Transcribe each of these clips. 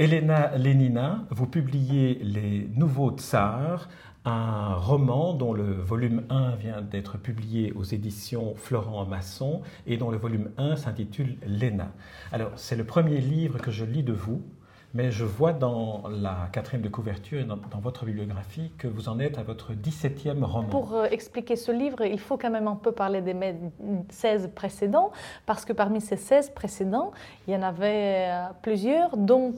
Elena Lenina, vous publiez Les Nouveaux Tsars, un roman dont le volume 1 vient d'être publié aux éditions Florent Masson et dont le volume 1 s'intitule Léna. Alors, c'est le premier livre que je lis de vous, mais je vois dans la quatrième de couverture et dans, votre bibliographie que vous en êtes à votre 17e roman. Pour euh, expliquer ce livre, il faut quand même un peu parler des 16 précédents, parce que parmi ces 16 précédents, il y en avait euh, plusieurs, dont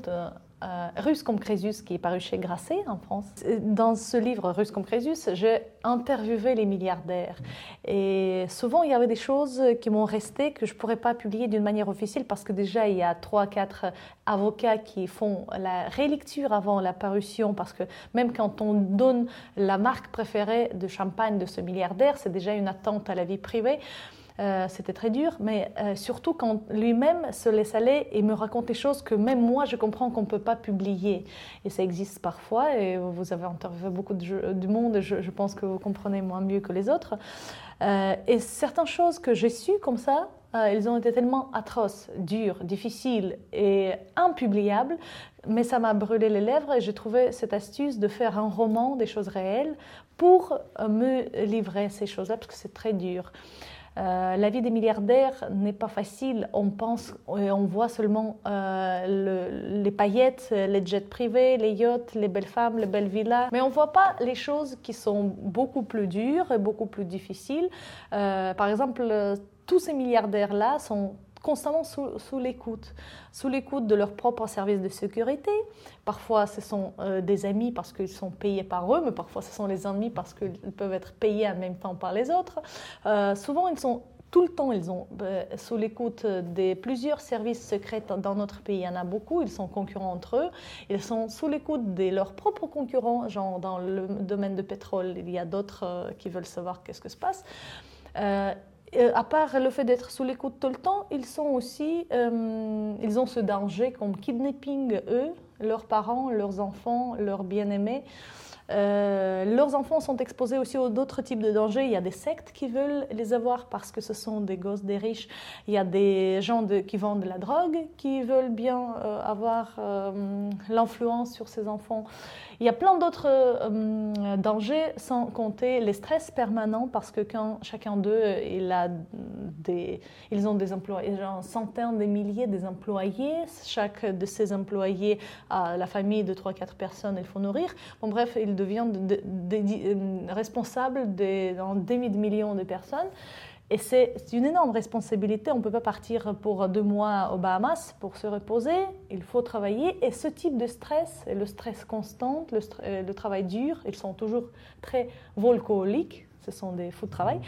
euh, Russe comme Crésus, qui est paru chez Grasset en France. Dans ce livre, Russe comme Crésus, j'ai interviewé les milliardaires. Et souvent, il y avait des choses qui m'ont resté que je ne pourrais pas publier d'une manière officielle parce que déjà, il y a trois, quatre avocats qui font la rélecture avant la parution parce que même quand on donne la marque préférée de champagne de ce milliardaire, c'est déjà une attente à la vie privée. Euh, c'était très dur, mais euh, surtout quand lui-même se laisse aller et me raconte des choses que même moi je comprends qu'on ne peut pas publier. Et ça existe parfois, et vous avez interviewé beaucoup de, du monde, je, je, pense que vous comprenez moins mieux que les autres. Euh, et certaines choses que j'ai sues comme ça, elles ont été tellement atroces, dures, difficiles et impubliables, mais ça m'a brûlé les lèvres et j'ai trouvé cette astuce de faire un roman des choses réelles pour me livrer ces choses-là, parce que c'est très dur. Euh, la vie des milliardaires n'est pas facile. On pense et on voit seulement euh, les paillettes, les jets privés, les yachts, les belles femmes, les belles villas. Mais on ne voit pas les choses qui sont beaucoup plus dures et beaucoup plus difficiles. Euh, par exemple, tous ces milliardaires-là sont constamment sous, l'écoute, sous l'écoute de leurs propres services de sécurité. Parfois, ce sont euh, des amis parce qu'ils sont payés par eux, mais parfois, ce sont les ennemis parce qu'ils peuvent être payés en même temps par les autres. Euh, souvent, ils sont tout le temps, ils sont euh, sous l'écoute des plusieurs services secrets dans notre pays. Il y en a beaucoup, ils sont concurrents entre eux. Ils sont sous l'écoute de leurs propres concurrents, genre dans le domaine de pétrole, il y a d'autres qui veulent savoir qu'est-ce que se passe. Euh, à part le fait d'être sous l'écoute tout le temps, ils sont aussi, euh, ils ont ce danger comme kidnapping eux, leurs parents, leurs enfants, leurs bien-aimés. Euh, leurs enfants sont exposés aussi à d'autres types de dangers. Il y a des sectes qui veulent les avoir parce que ce sont des gosses des riches. Il y a des gens qui vendent de la drogue qui veulent bien avoir l'influence sur ces enfants. Il y a plein d'autres euh, dangers, sans compter les stress permanents, parce que quand chacun d'eux, il a ils ont des employés, centaines, des milliers d'employés. Chaque de ces employés a la famille de 3-4 personnes, il faut nourrir. Bon, bref, ils deviennent euh, responsables des millions de personnes. Et c'est une énorme responsabilité. On ne peut pas partir pour deux mois aux Bahamas pour se reposer. Il faut travailler. Et ce type de stress, le stress constant, le, euh, travail dur, ils sont toujours très volcoliques. Ce sont des fous de travail.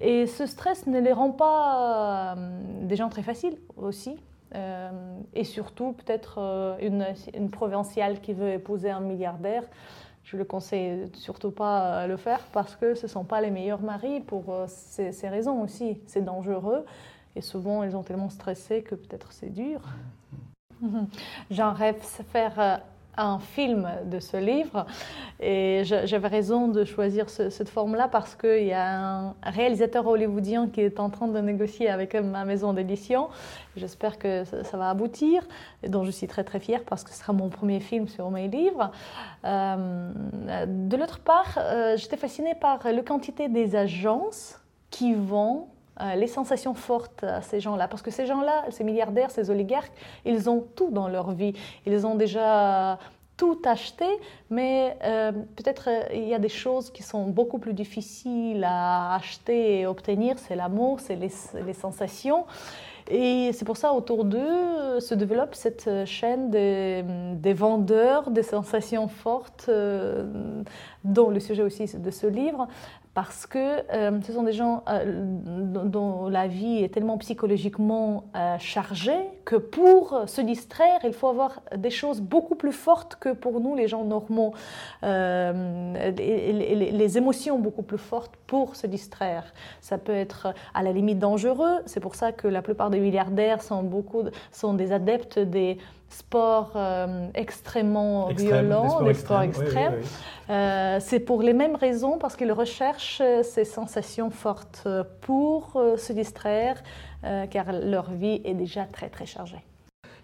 Et ce stress ne les rend pas euh, des gens très faciles aussi. Euh, et surtout, peut-être une, une provinciale qui veut épouser un milliardaire je le conseille surtout pas à le faire parce que ce ne sont pas les meilleurs maris pour euh, ces, raisons aussi. C'est dangereux et souvent ils ont tellement stressé que peut-être c'est dur. J'en rêve faire euh, un film de ce livre. Et j'avais raison de choisir cette forme-là parce qu'il y a un réalisateur hollywoodien qui est en train de négocier avec ma maison d'édition. J'espère que ça, va aboutir, dont je suis très très fière parce que ce sera mon premier film sur mes livres. Euh, de l'autre part, euh, j'étais fascinée par la quantité des agences qui vont les sensations fortes à ces gens-là. Parce que ces gens-là, ces milliardaires, ces oligarques, ils ont tout dans leur vie. Ils ont déjà tout acheté, mais euh, peut-être euh, il y a des choses qui sont beaucoup plus difficiles à acheter et obtenir. C'est l'amour, c'est les, sensations. Et c'est pour ça, autour d'eux, se développe cette chaîne des vendeurs des sensations fortes, dont le sujet aussi de ce livre, parce que euh, ce sont des gens euh, dont la vie est tellement psychologiquement euh, chargée que pour se distraire, il faut avoir des choses beaucoup plus fortes que pour nous, les gens normaux, les, les, émotions beaucoup plus fortes pour se distraire. Ça peut être à la limite dangereux, c'est pour ça que la plupart des milliardaires sont, beaucoup, sont des adeptes des sports euh, extrêmement violents, des sports extrêmes. Euh, c'est pour les mêmes raisons, parce qu'ils recherchent euh, ces sensations fortes pour se distraire, car leur vie est déjà très très chargée.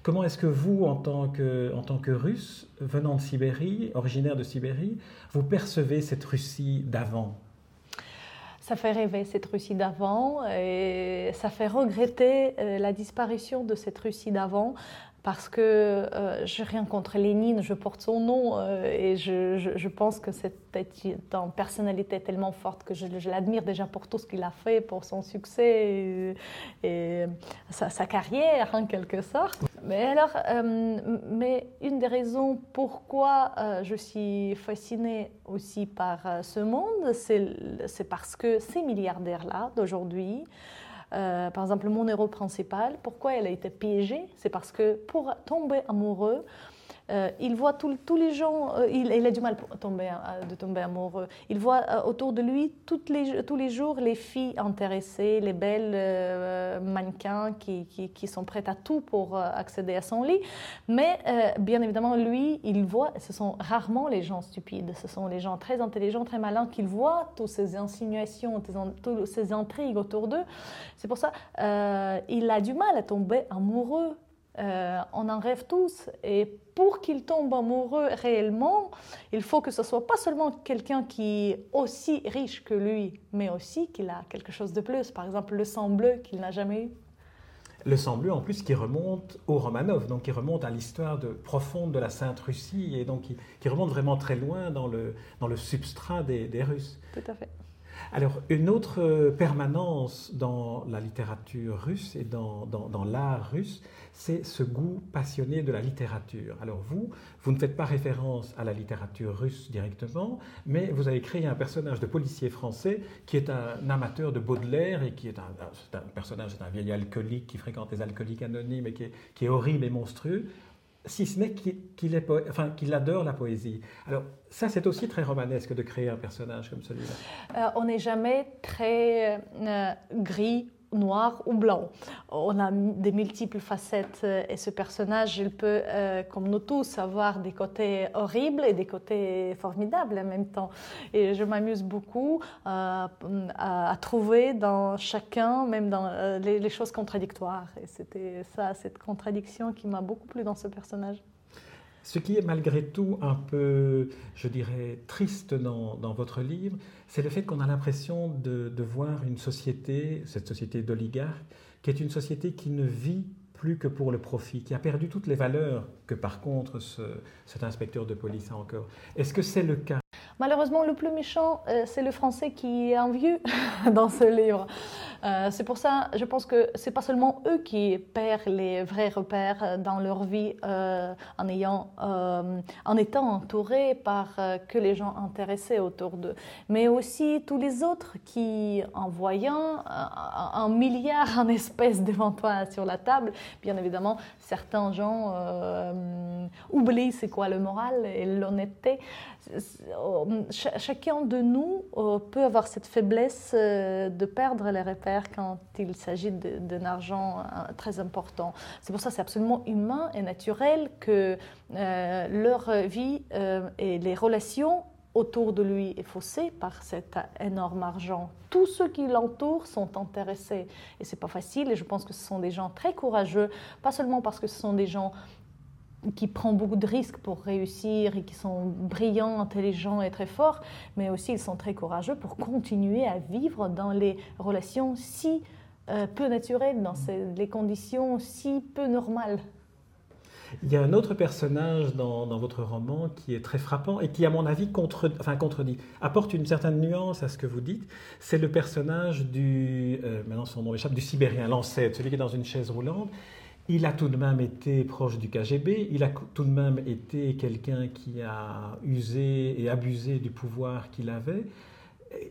Comment est-ce que vous, en tant que, en tant que Russe, venant de Sibérie, originaire de Sibérie, vous percevez cette Russie d'avant? Ça fait rêver cette Russie d'avant et ça fait regretter euh, la disparition de cette Russie d'avant parce que euh, je rien contre Lénine, je porte son nom euh, et je, je, pense que c'est une personnalité tellement forte que je, l'admire déjà pour tout ce qu'il a fait, pour son succès et, sa, carrière en quelque sorte. Mais alors, euh, mais une des raisons pourquoi je suis fascinée aussi par ce monde, c'est parce que ces milliardaires-là d'aujourd'hui, euh, par exemple, mon héros principal, pourquoi elle a été piégée? C'est parce que pour tomber amoureux, euh, il voit tous les gens, euh, il, a du mal pour tomber, euh, de tomber amoureux. Il voit autour de lui les, tous les jours les filles intéressées, les belles mannequins qui, qui, sont prêtes à tout pour accéder à son lit. Mais bien évidemment, lui, il voit, ce sont rarement les gens stupides, ce sont les gens très intelligents, très malins qu'il voit toutes ces insinuations, toutes ces intrigues autour d'eux. C'est pour ça il a du mal à tomber amoureux euh, on en rêve tous. Et pour qu'il tombe amoureux réellement, il faut que ce soit pas seulement quelqu'un qui est aussi riche que lui, mais aussi qu'il a quelque chose de plus. Par exemple, le sang bleu qu'il n'a jamais eu. Le sang bleu, en plus, qui remonte au Romanov, donc qui remonte à l'histoire profonde de la Sainte Russie, et donc qui, remonte vraiment très loin dans le, dans le substrat des, des Russes. Tout à fait. Alors, une autre permanence dans la littérature russe et dans, dans, l'art russe, c'est ce goût passionné de la littérature. Alors vous, vous ne faites pas référence à la littérature russe directement, mais vous avez créé un personnage de policier français qui est un amateur de Baudelaire et qui est un, personnage, c'est un vieil alcoolique qui fréquente les alcooliques anonymes et qui est horrible et monstrueux si ce n'est qu'il adore la poésie. Alors ça, c'est aussi très romanesque de créer un personnage comme celui-là. Euh, on n'est jamais très euh, gris noir ou blanc. On a des multiples facettes euh, et ce personnage, il peut, euh, comme nous tous, avoir des côtés horribles et des côtés formidables en même temps. Et je m'amuse beaucoup euh, à, trouver dans chacun, même dans les, les choses contradictoires. Et c'était ça, cette contradiction qui m'a beaucoup plu dans ce personnage. Ce qui est malgré tout un peu, je dirais, triste dans, dans votre livre, c'est le fait qu'on a l'impression de, de, voir une société, cette société d'oligarques, qui est une société qui ne vit plus que pour le profit, qui a perdu toutes les valeurs que par contre ce, cet inspecteur de police a encore. Est-ce que c'est le cas? Malheureusement, le plus méchant, euh, c'est le français qui est vieux dans ce livre. Euh, c'est pour ça, je pense que c'est pas seulement eux qui perdent les vrais repères dans leur vie euh, en ayant, en étant entourés par que les gens intéressés autour d'eux, mais aussi tous les autres qui, en voyant un, milliard en espèces devant toi sur la table, bien évidemment, certains gens oublient c'est quoi le moral et l'honnêteté. Chacun de nous euh, peut avoir cette faiblesse euh, de perdre les repères quand il s'agit d'un argent euh, très important. C'est pour ça que c'est absolument humain et naturel que leur vie et les relations autour de lui est faussée par cet énorme argent. Tous ceux qui l'entourent sont intéressés. Et c'est pas facile. Et je pense que ce sont des gens très courageux, pas seulement parce que ce sont des gens qui prend beaucoup de risques pour réussir et qui sont brillants, intelligents et très forts, mais aussi ils sont très courageux pour continuer à vivre dans les relations si euh, peu naturelles, dans les conditions si peu normales. Il y a un autre personnage dans, votre roman qui est très frappant et qui, à mon avis, contre, enfin, contredit, apporte une certaine nuance à ce que vous dites. C'est le personnage du, euh, maintenant son nom échappe, du Sibérien, l'ancêtre, celui qui est dans une chaise roulante il a tout de même été proche du KGB, il a tout de même été quelqu'un qui a usé et abusé du pouvoir qu'il avait.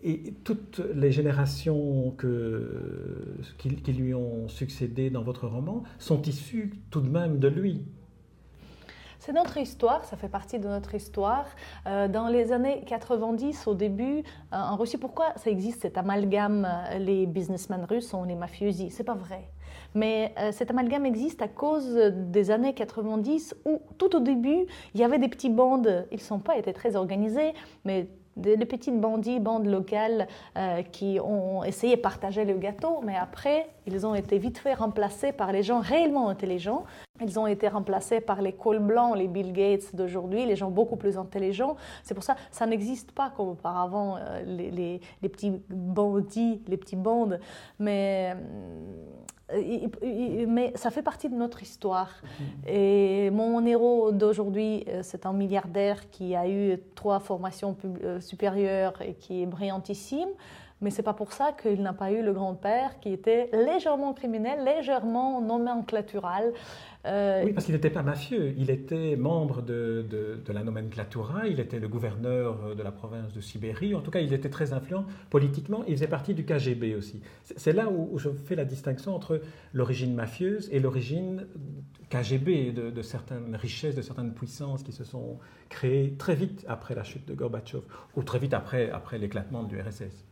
Et toutes les générations qui, lui ont succédé dans votre roman sont issues tout de même de lui. C'est notre histoire, ça fait partie de notre histoire. Euh, dans les années 90, au début, euh, en Russie, pourquoi ça existe cet amalgame, euh, les businessmen russes sont les mafiosi? C'est pas vrai. Mais cet amalgame existe à cause des années 90 où tout au début, il y avait des petits bandes. Ils ne sont pas été très organisés, mais des, petites bandits, bandes locales qui ont essayé de partager le gâteau, mais après, ils ont été vite fait remplacés par les gens réellement intelligents. Ils ont été remplacés par les cols blancs, les Bill Gates d'aujourd'hui, les gens beaucoup plus intelligents. C'est pour ça ça n'existe pas comme auparavant, les, les, les, petits bandits, les petits bandes. Mais mais ça fait partie de notre histoire. Mm-hmm. Et mon héros d'aujourd'hui, euh, c'est un milliardaire qui a eu trois formations euh, supérieures et qui est brillantissime. Mais c'est pas pour ça qu'il n'a pas eu le grand-père qui était légèrement criminel, légèrement nomenclatural. Euh, oui, parce qu'il n'était pas mafieux. Il était membre de, de, la nomenclatura. Il était le gouverneur de la province de Sibérie. En tout cas, il était très influent politiquement. Il faisait partie du KGB aussi. C'est là où, je fais la distinction entre l'origine mafieuse et l'origine KGB de, de, certaines richesses, de certaines puissances qui se sont créées très vite après la chute de Gorbatchev ou très vite après, après l'éclatement du RSS.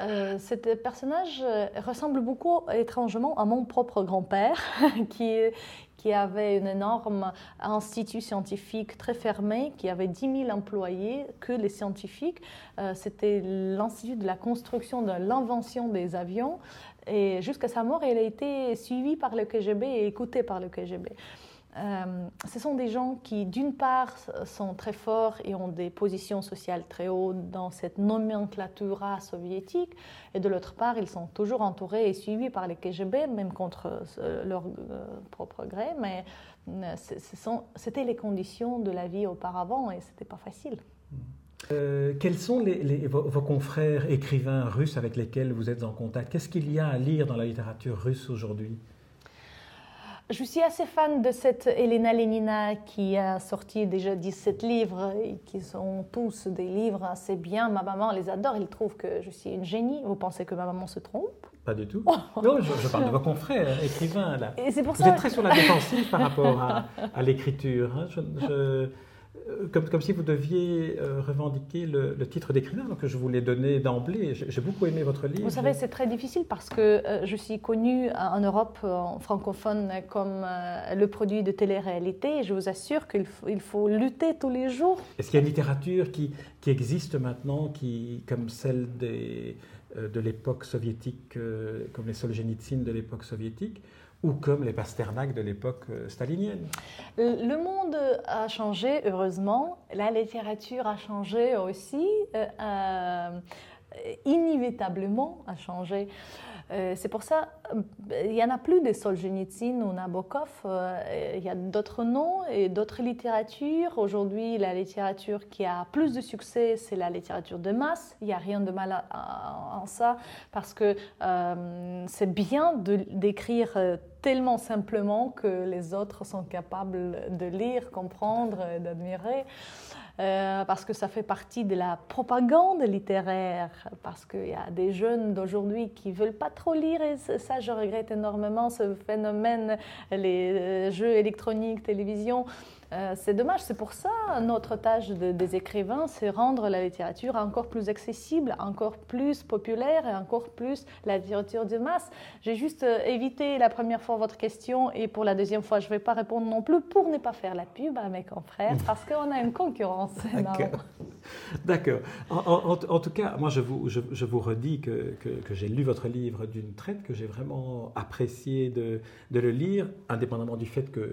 Euh, ce personnage euh, ressemble beaucoup étrangement à mon propre grand-père, qui, avait un énorme institut scientifique très fermé, qui avait 10 000 employés, que les scientifiques. Euh, c'était l'institut de la construction, de l'invention des avions. Et jusqu'à sa mort, il a été suivi par le KGB et écouté par le KGB. Euh, ce sont des gens qui, d'une part, sont très forts et ont des positions sociales très hautes dans cette nomenclatura soviétique, et de l'autre part, ils sont toujours entourés et suivis par les KGB, même contre euh, leur euh, propre gré, mais c'était les conditions de la vie auparavant et c'était pas facile. quels sont vos, confrères écrivains russes avec lesquels vous êtes en contact? Qu'est-ce qu'il y a à lire dans la littérature russe aujourd'hui? Je suis assez fan de cette Elena Lenina qui a sorti déjà 17 livres et qui sont tous des livres assez bien. Ma maman les adore, elle trouve que je suis une génie. Vous pensez que ma maman se trompe? Pas du tout. non, je, parle de vos confrères écrivains là. Et c'est pour Vous êtes très sur la défensive par rapport à, l'écriture. Hein. je, euh, comme, comme, si vous deviez euh, revendiquer le, titre d'écrivain que je vous l'ai donné d'emblée. J'ai beaucoup aimé votre livre. Vous savez, c'est très difficile parce que euh, je suis connue en Europe en francophone comme le produit de télé-réalité et je vous assure qu'il faut, il faut lutter tous les jours. Est-ce qu'il y a une littérature qui, qui existe maintenant, qui, comme celle des, de l'époque soviétique, comme les Solzhenitsyn de l'époque soviétique ou comme les Pasternak de l'époque euh, stalinienne. Le monde a changé, heureusement. La littérature a changé aussi, euh, euh, inévitablement a changé. Euh, c'est pour ça, il n'y en a plus de Solzhenitsyn ou Nabokov, il y a d'autres noms et d'autres littératures. Aujourd'hui, la littérature qui a plus de succès, c'est la littérature de masse. Il n'y a rien de mal en ça, parce que c'est bien d'écrire tellement simplement que les autres sont capables de lire, comprendre, d'admirer. Euh, parce que ça fait partie de la propagande littéraire, parce qu'il y a des jeunes d'aujourd'hui qui ne veulent pas trop lire, et ça, je regrette énormément ce phénomène, les euh, jeux électroniques, télévision. Euh, c'est dommage, c'est pour ça notre tâche des écrivains, c'est rendre la littérature encore plus accessible, encore plus populaire et encore plus la littérature de masse. J'ai juste euh, évité la première fois votre question et pour la deuxième fois, je ne vais pas répondre non plus pour ne pas faire la pub à mes confrères parce qu'on a une concurrence. D'accord. En, tout cas, moi, je vous, redis que, j'ai lu votre livre d'une traite, que j'ai vraiment apprécié de, le lire, indépendamment du fait que,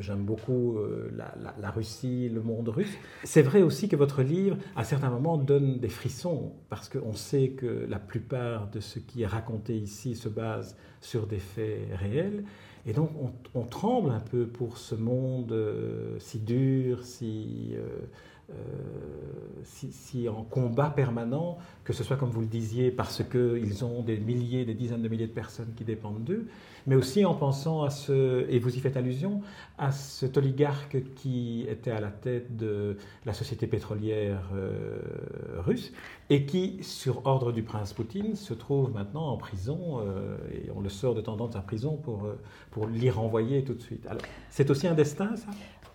j'aime beaucoup. Euh, la, Russie, le monde russe. C'est vrai aussi que votre livre, à certains moments, donne des frissons, parce qu'on sait que la plupart de ce qui est raconté ici se base sur des faits réels. Et donc, on, tremble un peu pour ce monde euh, si dur, si, euh, euh, si, en combat permanent, que ce soit, comme vous le disiez, parce qu'ils ont des milliers, des dizaines de milliers de personnes qui dépendent d'eux, mais aussi en pensant à ce, et vous y faites allusion, à cet oligarque qui était à la tête de la société pétrolière russe et qui, sur ordre du prince Poutine, se trouve maintenant en prison et on le sort de de sa prison pour, pour l'y renvoyer tout de suite. c'est aussi un destin, ça?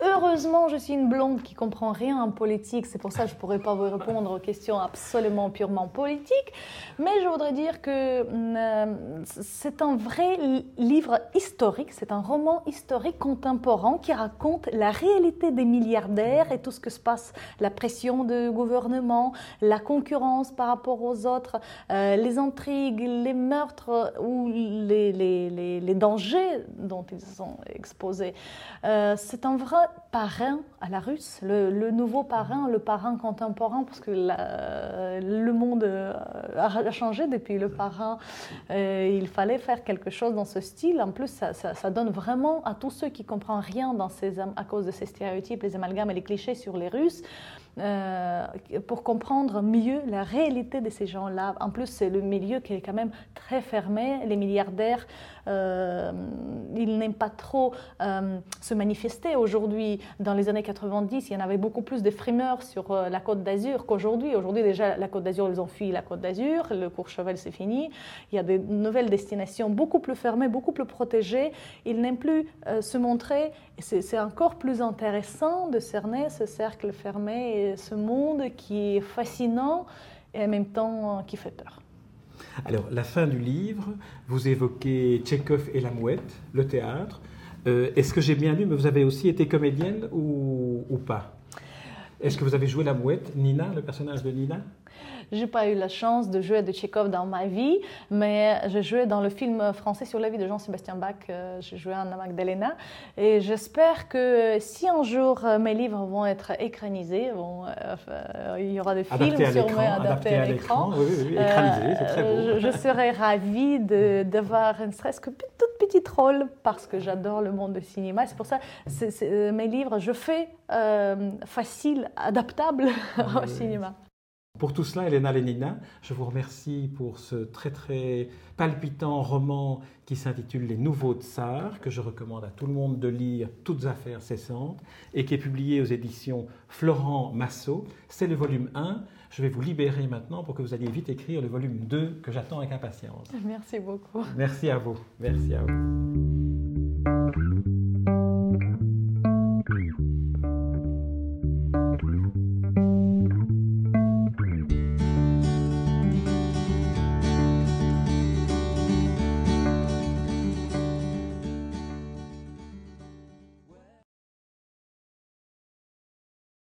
Heureusement, je suis une blonde qui comprend rien en politique. C'est pour ça que je ne pourrais pas vous répondre aux questions absolument purement politiques. Mais je voudrais dire que euh, c'est un vrai livre historique. C'est un roman historique contemporain qui raconte la réalité des milliardaires et tout ce que se passe, la pression du gouvernement, la concurrence par rapport aux autres, euh, les intrigues, les meurtres ou les, dangers dont ils sont exposés. Euh, c'est un vrai parrain à la russe, le, nouveau parrain, le parrain contemporain, parce que le monde euh, a changé depuis le parrain. Euh, il fallait faire quelque chose dans ce style. En plus, ça, donne vraiment à tous ceux qui comprennent rien dans ces, à cause de ces stéréotypes, les amalgames et les clichés sur les Russes, euh, pour comprendre mieux la réalité de ces gens-là. En plus, c'est le milieu qui est quand même très fermé. Les milliardaires, euh, ils n'aiment pas trop euh, se manifester. Aujourd'hui, dans les années 90, il y en avait beaucoup plus de frimeurs sur la Côte d'Azur qu'aujourd'hui. Aujourd'hui, déjà, la Côte d'Azur, ils ont fui la Côte d'Azur. Le Courchevel, c'est fini. Il y a de nouvelles destinations beaucoup plus fermées, beaucoup plus protégées. Ils n'aiment plus se montrer. C'est encore plus intéressant de cerner ce cercle fermé ce monde qui est fascinant et en même temps euh, qui fait peur. Alors, la fin du livre, vous évoquez Tchekhov et la mouette, le théâtre. Euh, est-ce que j'ai bien lu, mais vous avez aussi été comédienne ou, ou pas? Est-ce que vous avez joué la mouette, Nina, le personnage de Nina? J'ai pas eu la chance de jouer de Tchekhov dans ma vie, mais j'ai joué dans le film français sur la vie de Jean-Sébastien Bach. Euh, j'ai joué Anna Magdalena. Et j'espère que si un jour euh, mes livres vont être écranisés, euh, il y aura des films sur moi adaptés à l'écran. Oui, oui, écranisés, c'est très beau. Je, serais ravie d'avoir ne serait-ce que toute petite rôle parce que j'adore le monde du cinéma. C'est pour ça que mes livres, je fais facile, adaptable au cinéma. Pour tout cela, Elena Lenina, je vous remercie pour ce très très palpitant roman qui s'intitule Les Nouveaux Tsars, que je recommande à tout le monde de lire, toutes affaires cessantes, et qui est publié aux éditions Florent Massot. C'est le volume 1. Je vais vous libérer maintenant pour que vous alliez vite écrire le volume 2 que j'attends avec impatience. Merci beaucoup. Merci à vous. Merci à vous.